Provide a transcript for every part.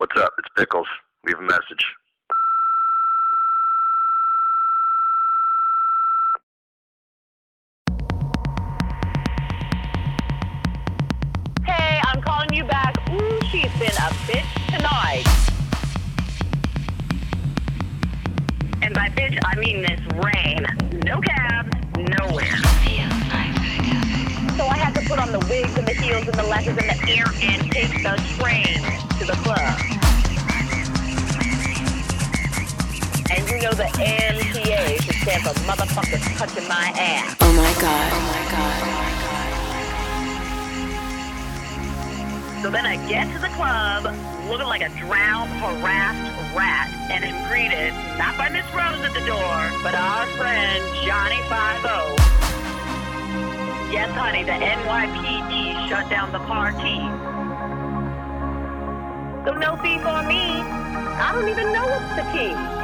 What's up? It's Pickles. Leave a message. Hey, I'm calling you back. Ooh, she's been a bitch tonight. And by bitch, I mean this rain. No cabs, nowhere. So I had to put on the wigs and the heels and the lashes and the hair and take the train to the club. And you know the MTA should stand for motherfuckers touching my ass. Oh my god. Oh my god. So then I get to the club looking like a drowned, harassed rat and am greeted not by Miss Rose at the door, but our friend Johnny Five O. Yes, honey, the NYPD shut down the party. So no fee for me. I don't even know what's the key.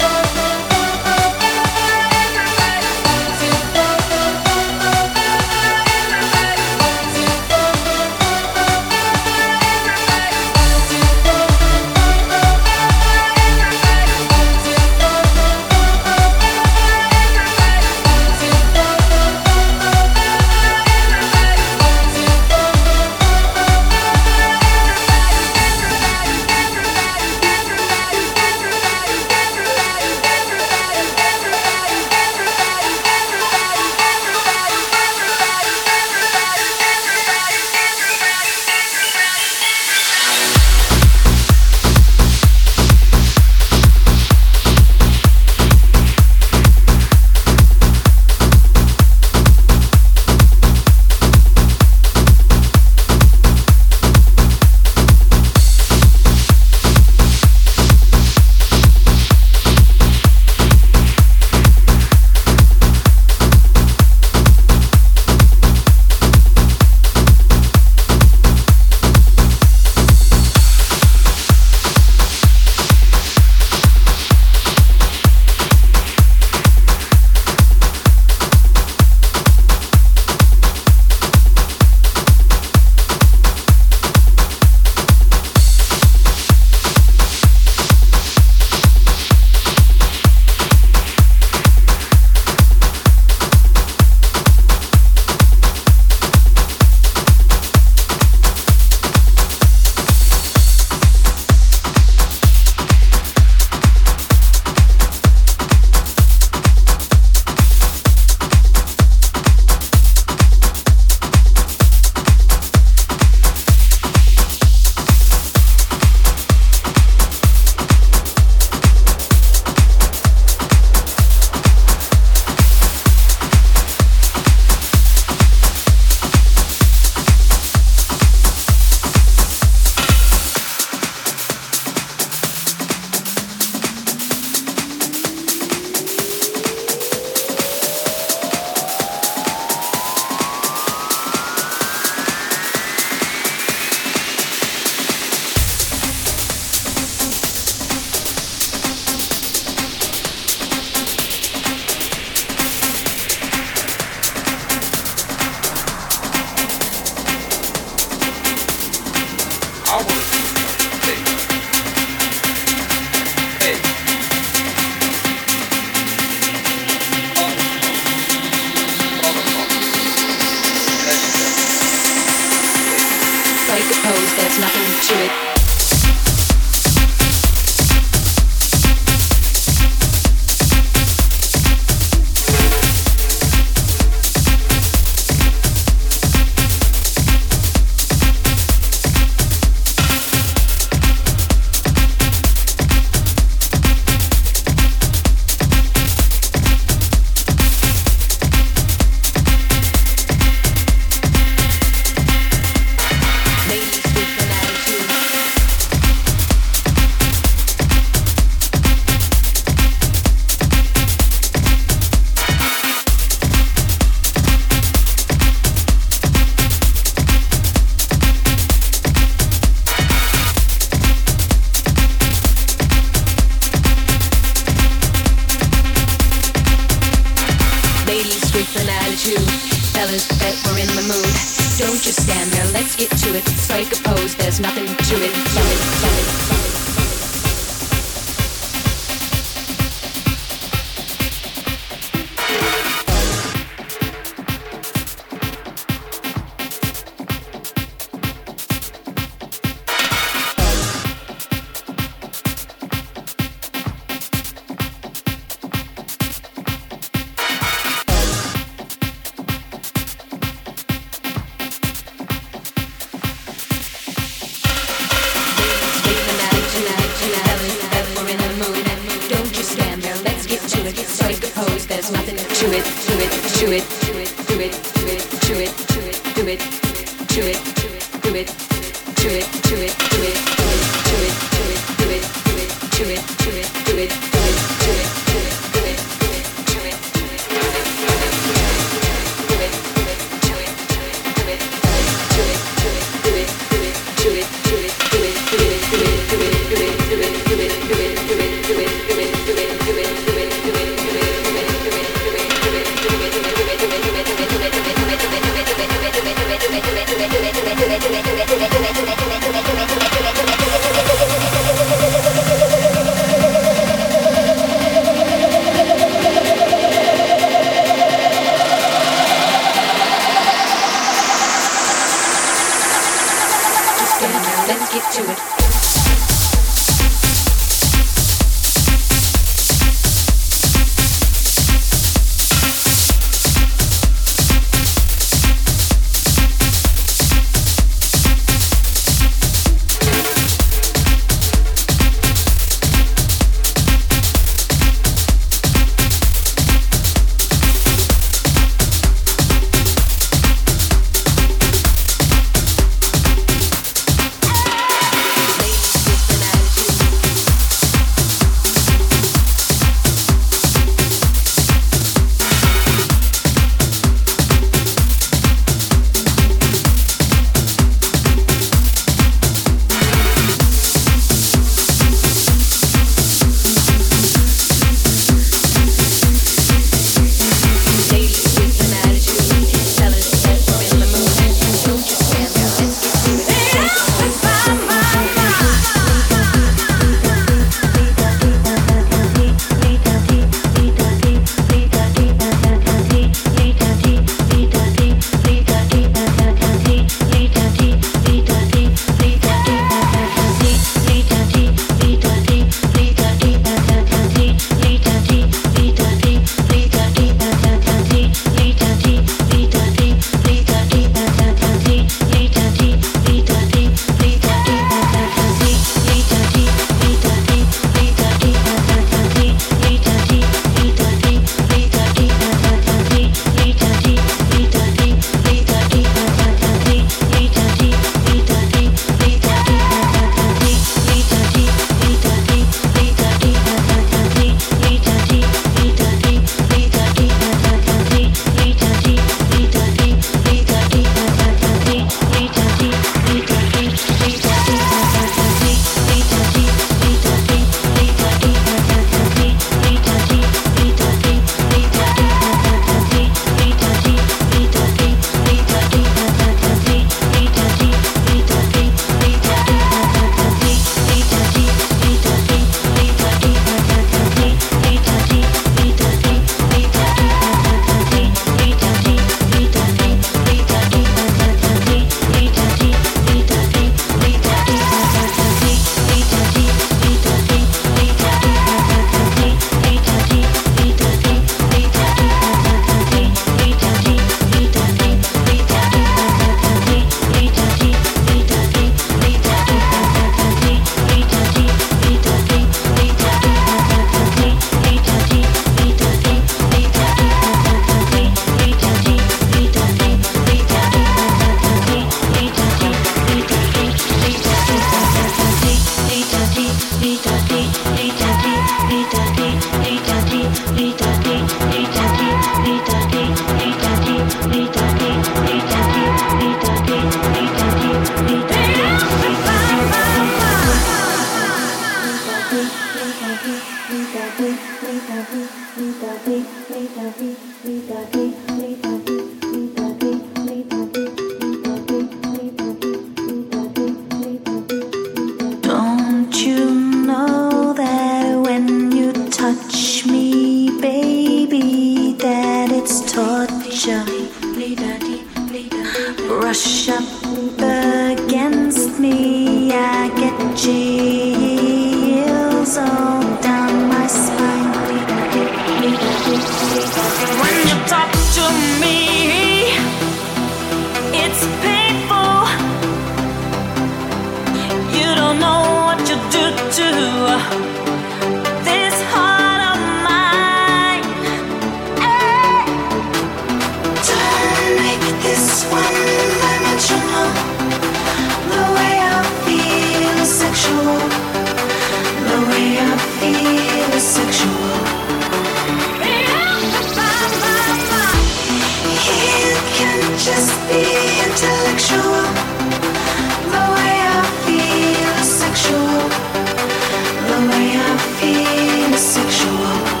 feel sexual.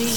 Weird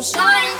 diamond.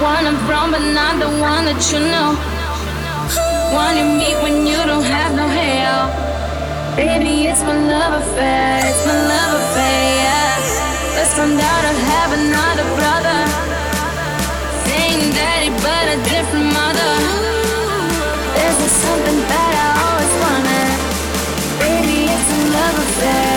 one I'm from, but not the one that you know. One you meet when you don't have no hair. Baby, it's my love affair, it's my love affair, yeah. Let's find out I have another brother. Same daddy, but a different mother. This is something that I always wanted. Baby, it's a love affair.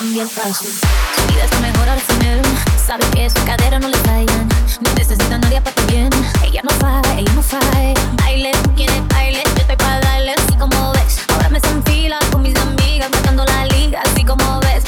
cambia fácil. Su vida está mejor al final. Sabe que su cadera no le fallan. No necesita nadie para tu bien. Ella no falla, ella no falla. Baile, tú quieres baile. Yo estoy para darle así como ves. Ahora me en fila con mis amigas, matando la liga así como ves.